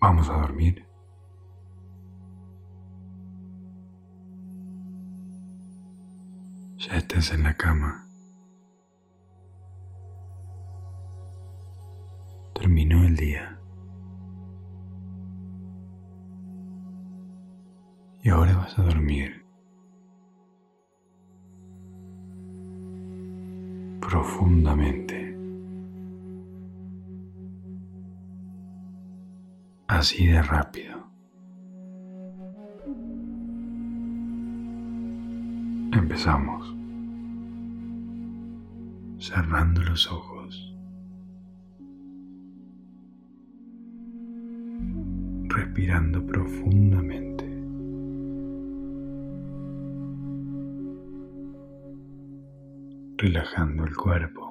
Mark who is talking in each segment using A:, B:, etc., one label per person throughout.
A: Vamos a dormir. Ya estás en la cama. Terminó el día. Y ahora vas a dormir. Profundamente. Así de rápido. Empezamos. Cerrando los ojos. Respirando profundamente. Relajando el cuerpo.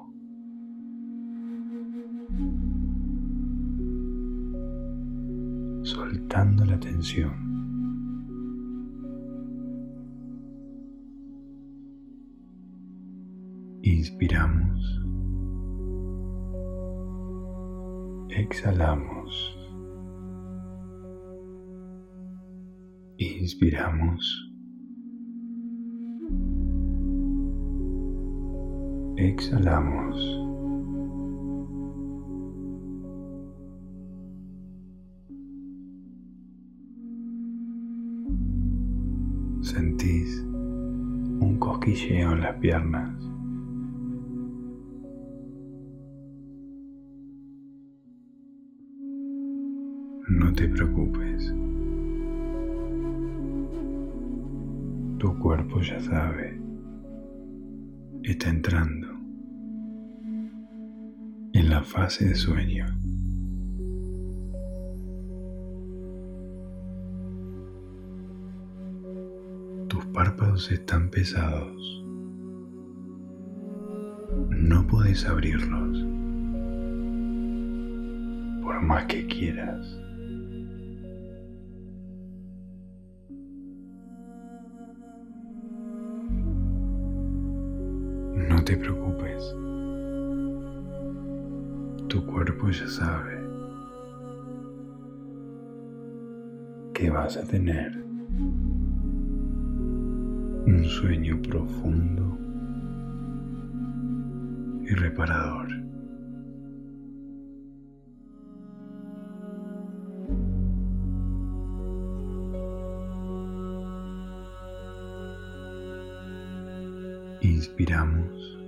A: Soltando la tensión. Inspiramos. Exhalamos. Inspiramos. Exhalamos. Cosquilleo las piernas. No te preocupes. Tu cuerpo ya sabe. Está entrando en la fase de sueño. Tus párpados están pesados. No puedes abrirlos por más que quieras. No te preocupes. Tu cuerpo ya sabe que vas a tener un sueño profundo y reparador. Inspiramos.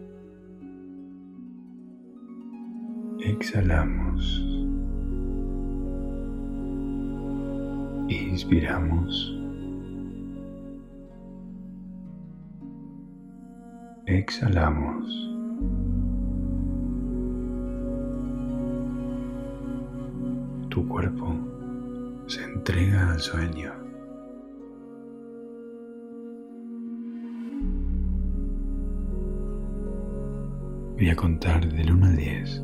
A: Exhalamos. Inspiramos. Exhalamos. Tu cuerpo se entrega al sueño. Voy a contar del 1 al 10.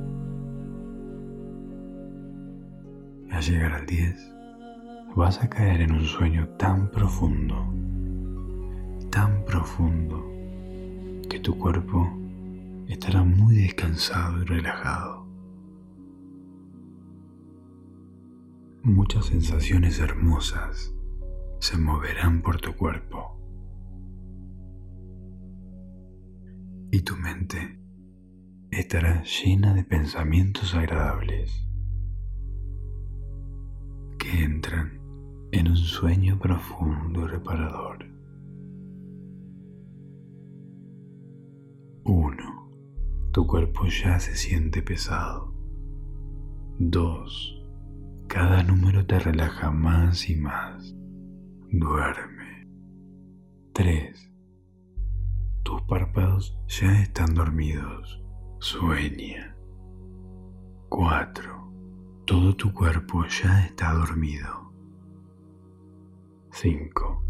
A: Al llegar al 10, vas a caer en un sueño tan profundo, tan profundo, tu cuerpo estará muy descansado y relajado. Muchas sensaciones hermosas se moverán por tu cuerpo. Y tu mente estará llena de pensamientos agradables que entran en un sueño profundo y reparador. Tu cuerpo ya se siente pesado. 2. Cada número te relaja más y más. Duerme. 3. Tus párpados ya están dormidos. Sueña. 4. Todo tu cuerpo ya está dormido. 5.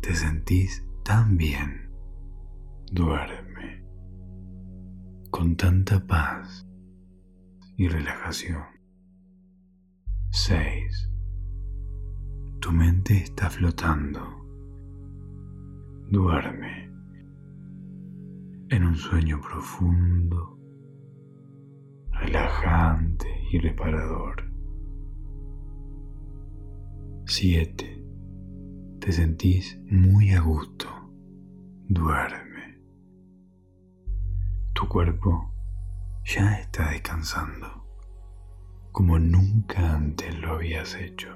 A: Te sentís tan bien. Duerme. Con tanta paz y relajación. 6. Tu mente está flotando. Duerme en un sueño profundo, relajante y reparador. 7. Te sentís muy a gusto. Duerme. Tu cuerpo ya está descansando como nunca antes lo habías hecho.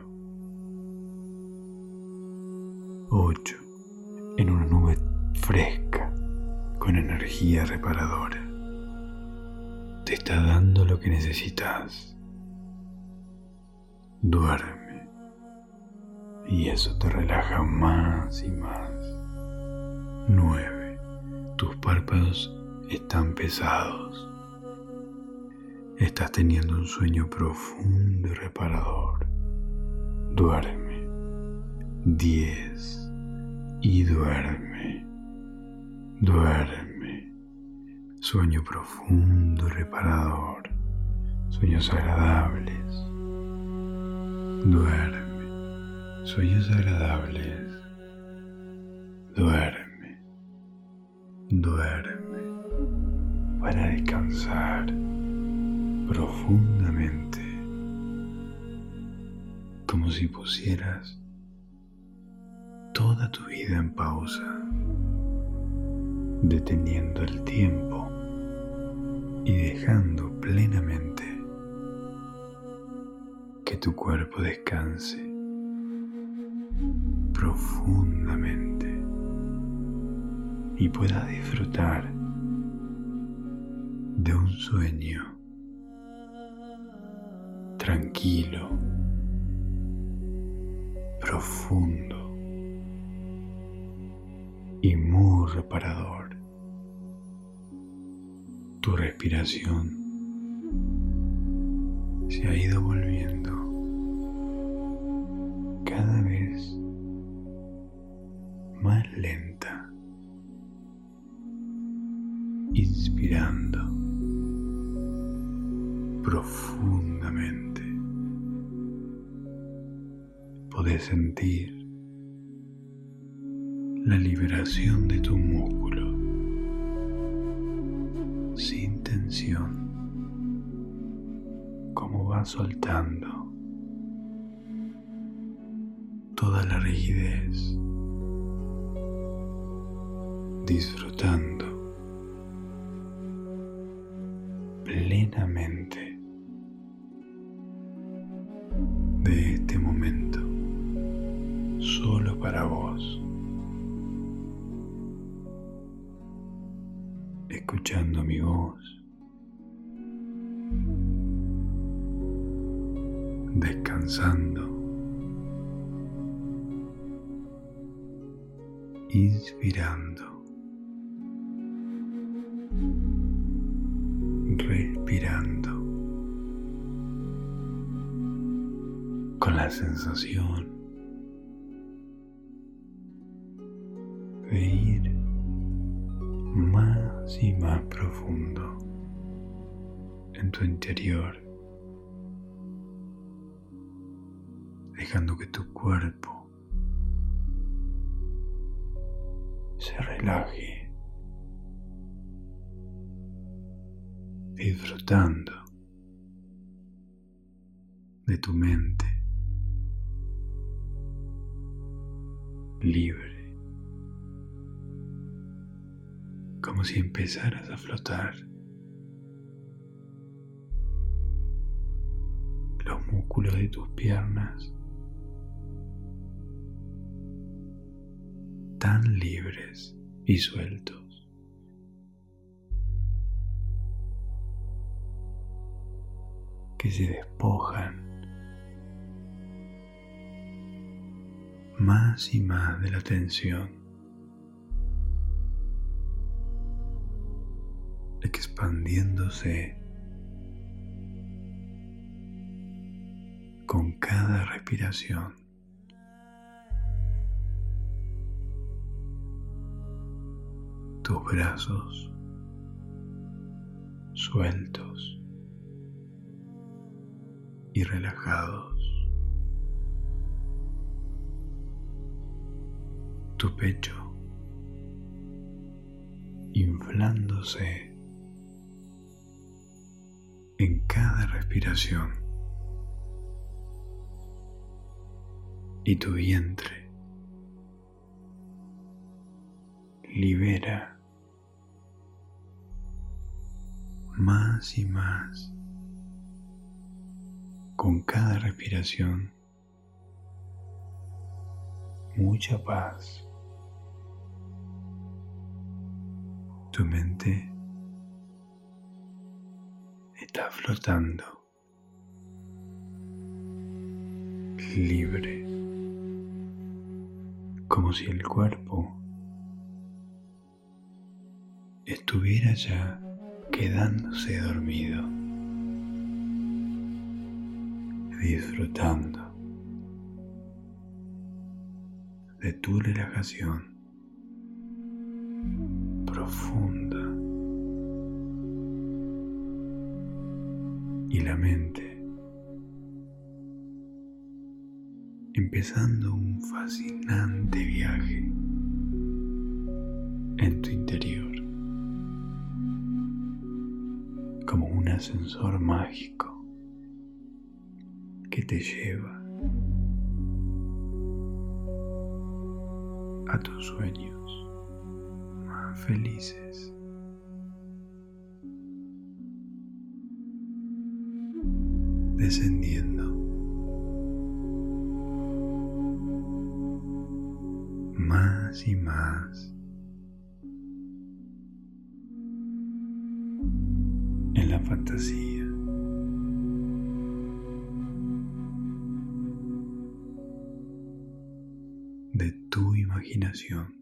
A: 8. En una nube fresca, con energía reparadora. Te está dando lo que necesitas. Duerme y eso te relaja más y más. 9. Tus párpados están pesados. Estás teniendo un sueño profundo y reparador. Duerme. 10. Y duerme. Duerme. Sueño profundo y reparador. Sueños agradables. Duerme sueños agradables. Duerme, duerme para descansar profundamente, como si pusieras toda tu vida en pausa, deteniendo el tiempo y dejando plenamente que tu cuerpo descanse profundamente y pueda disfrutar de un sueño tranquilo, profundo y muy reparador. Tu respiración se ha ido volviendo cada vez más lenta, inspirando profundamente. Podés sentir la liberación de tu músculo sin tensión, como va soltando toda la rigidez disfrutando plenamente de este momento solo para vos. Escuchando mi voz. Descansando. Inspirando. Sensación de ir más y más profundo en tu interior, a flotar. Los músculos de tus piernas tan libres y sueltos. que se despojan más y más de la tensión, expandiéndose con cada respiración. Tus brazos sueltos y relajados. Tu pecho inflándose en cada respiración. y tu vientre. Libera más y más con cada respiración mucha paz. Tu mente está flotando, libre, como si el cuerpo estuviera ya quedándose dormido, disfrutando de tu relajación profunda y la mente empezando un fascinante viaje en tu interior como un ascensor mágico que te lleva a tus sueños más felices. Descendiendo más y más en la fantasía. imaginación.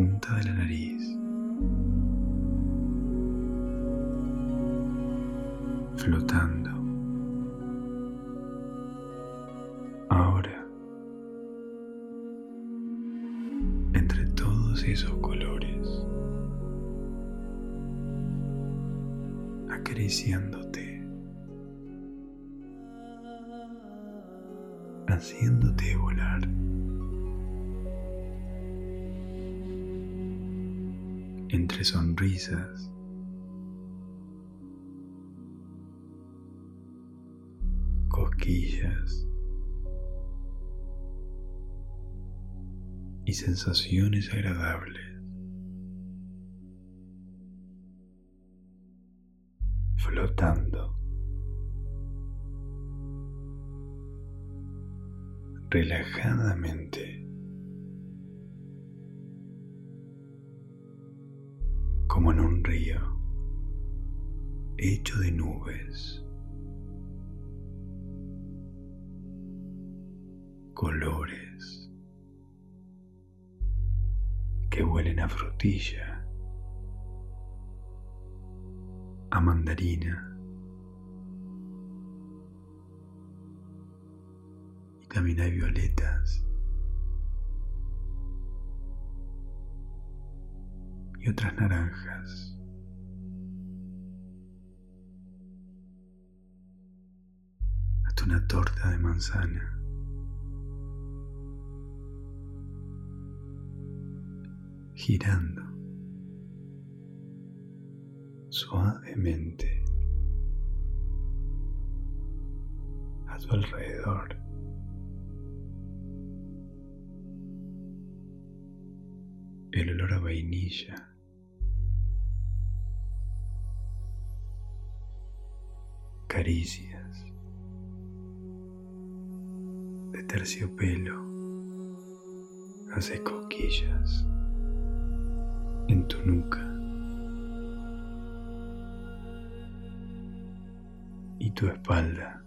A: Punta de la nariz. Flotando. esos colores, acariciándote, haciéndote volar. Entre sonrisas, cosquillas, y sensaciones agradables. Flotando. relajadamente hecho de nubes, colores, que huelen a frutilla, a mandarina y también hay violetas y otras naranjas. Una torta de manzana. girando suavemente a tu alrededor. El olor a vainilla. Caricias terciopelo hace cosquillas en tu nuca y tu espalda.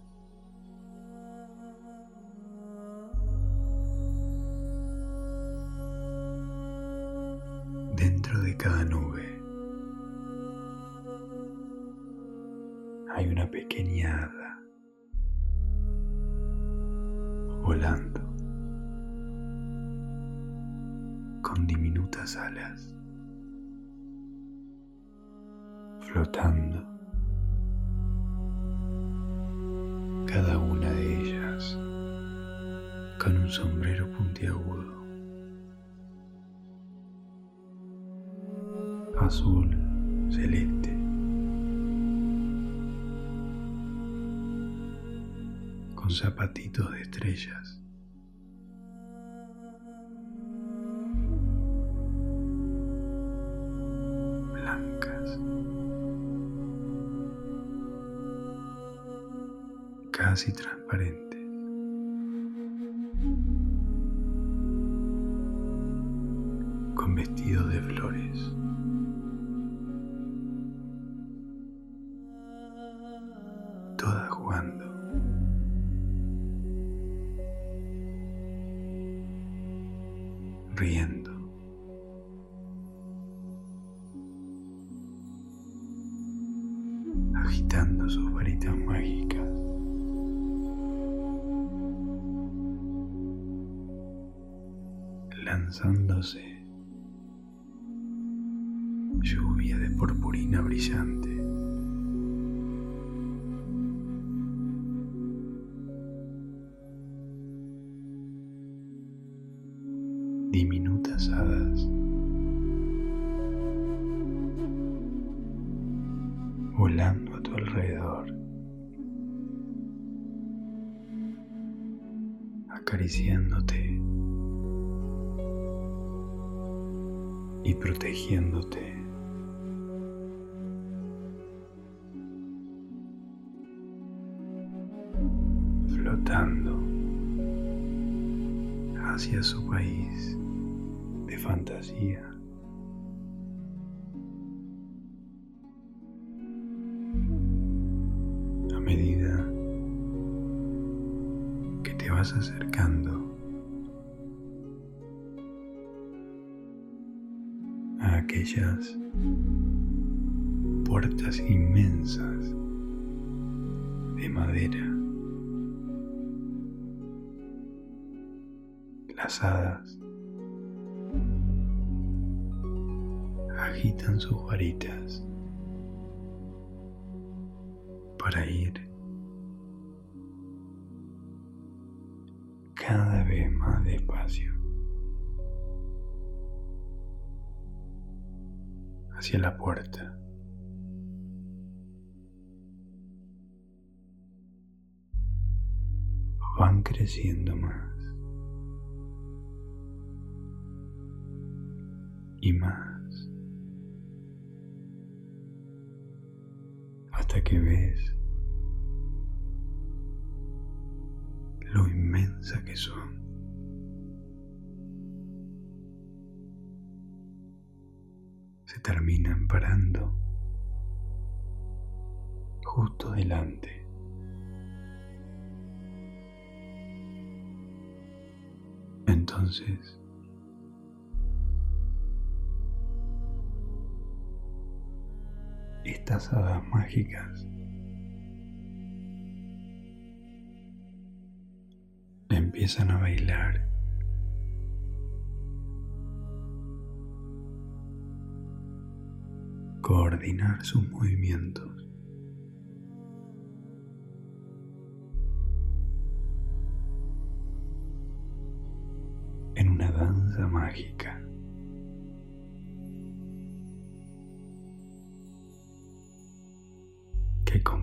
A: Riendo. agitando sus varitas mágicas. lanzándose lluvia de purpurina brillante. Flotando hacia su país de fantasía. A medida que te vas acercando puertas inmensas de madera. Las agitan sus varitas para ir hacia la puerta. Van creciendo más y más hasta que ves lo inmensa que son. Terminan parando justo delante. Entonces, estas hadas mágicas empiezan a bailar. Coordinar sus movimientos. en una danza mágica.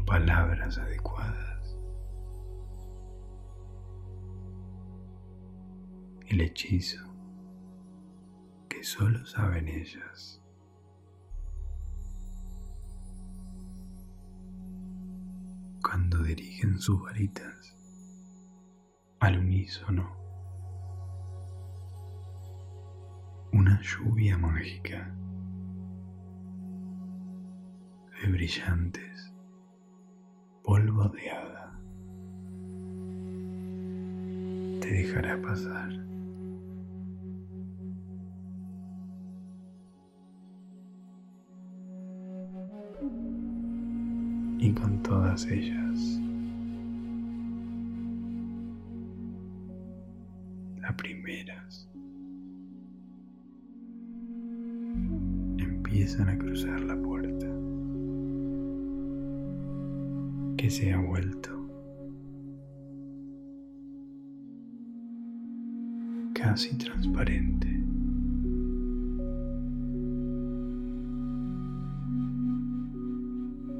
A: palabras adecuadas. El hechizo que solo saben ellas. Dirigen sus varitas. Al unísono, una lluvia mágica. De brillantes. Polvo de hada. Te dejará pasar. Y con todas ellas, primeras. Empiezan a cruzar la puerta. Que se ha vuelto. Casi transparente.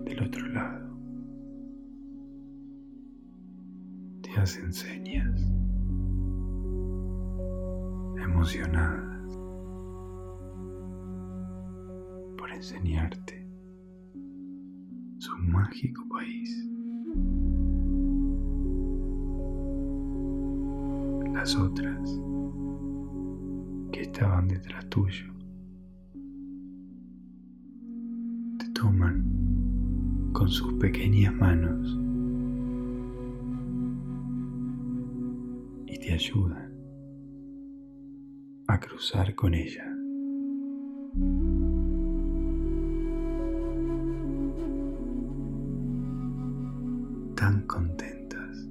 A: Del otro lado, te hacen señas emocionadas por enseñarte su mágico país. Las otras que estaban detrás tuyo te toman con sus pequeñas manos y te ayudan cruzar con ella. Tan contentas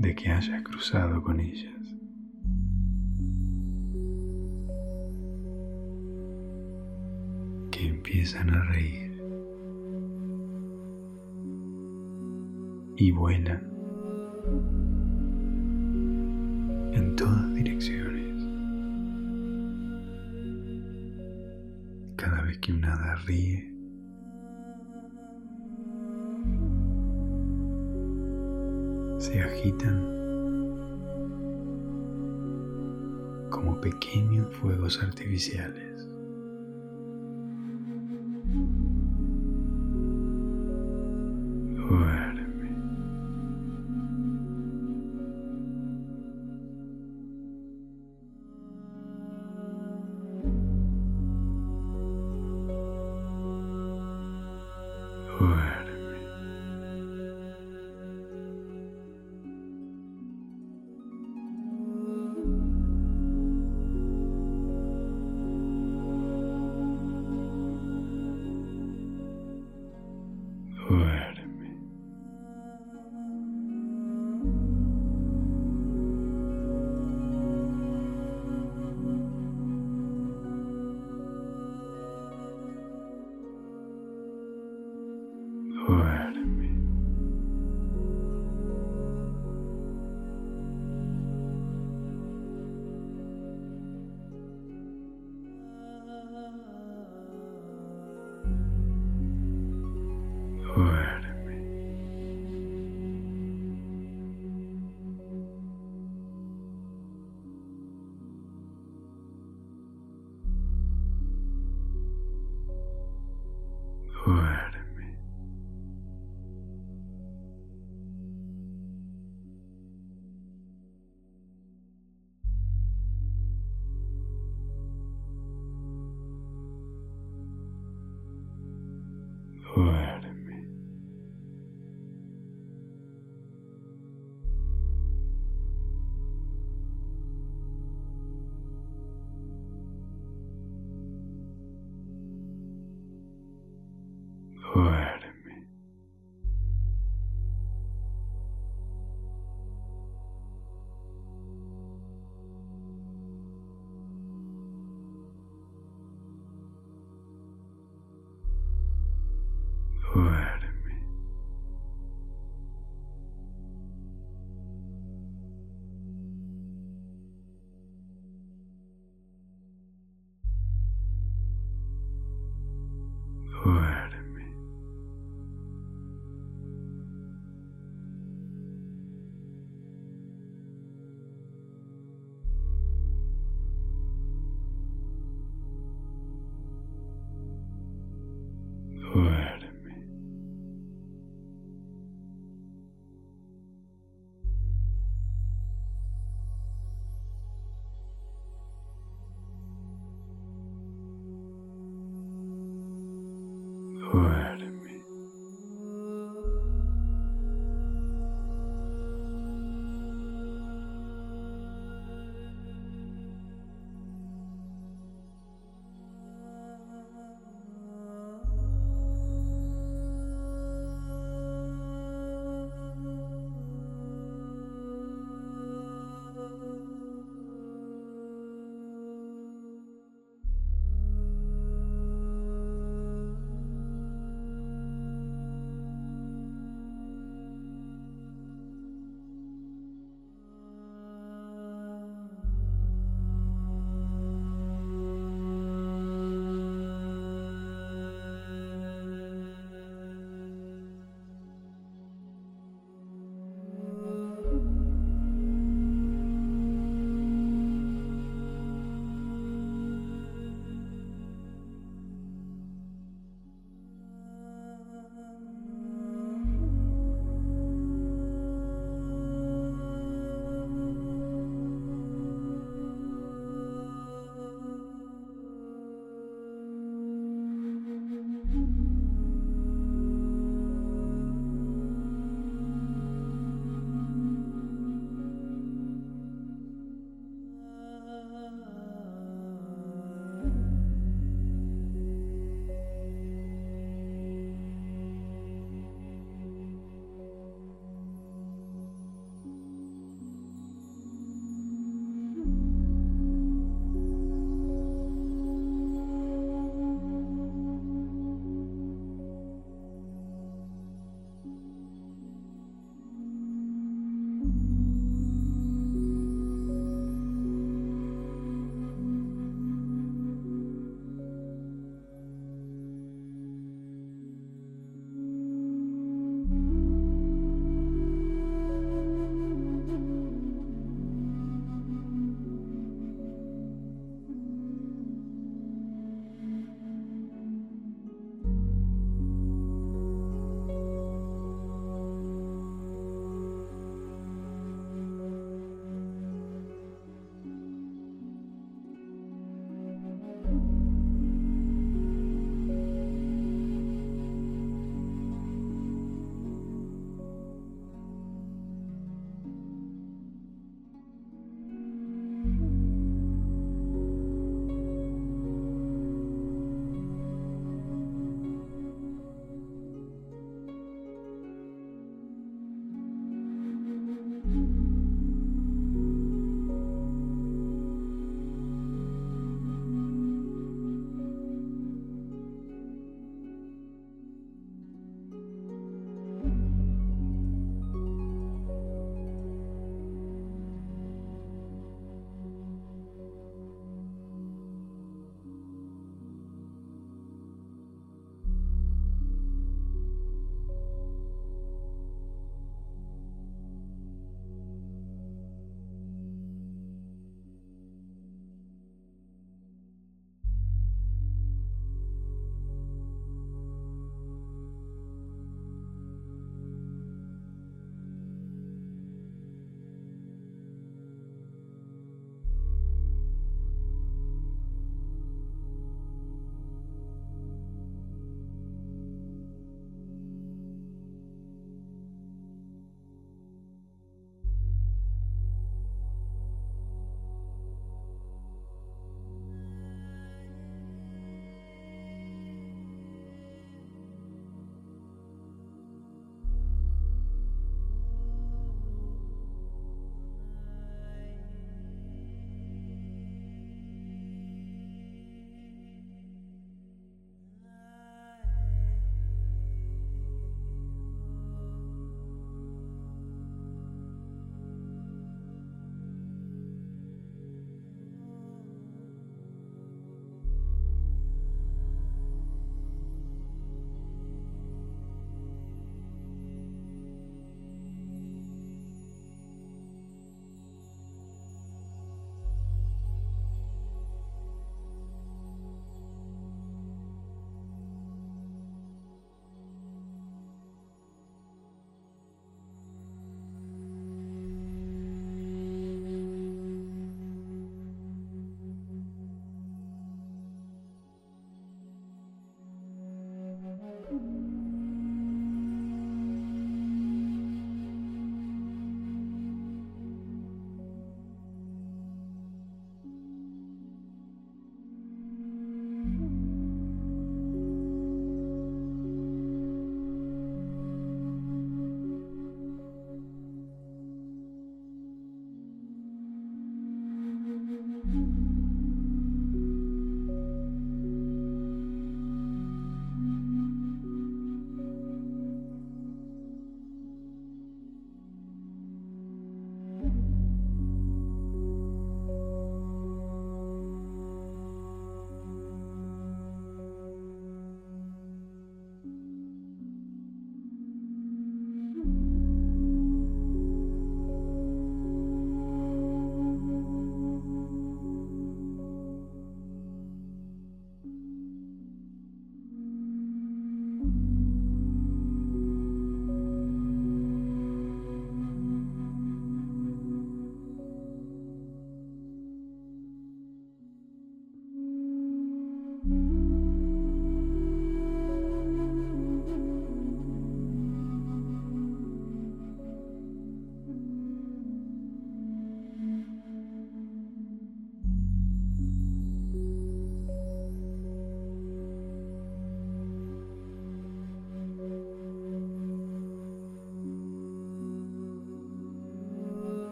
A: de que hayas cruzado con ellas. Que empiezan a reír y vuelan en todas direcciones. Cada vez que un hada ríe, se agitan como pequeños fuegos artificiales.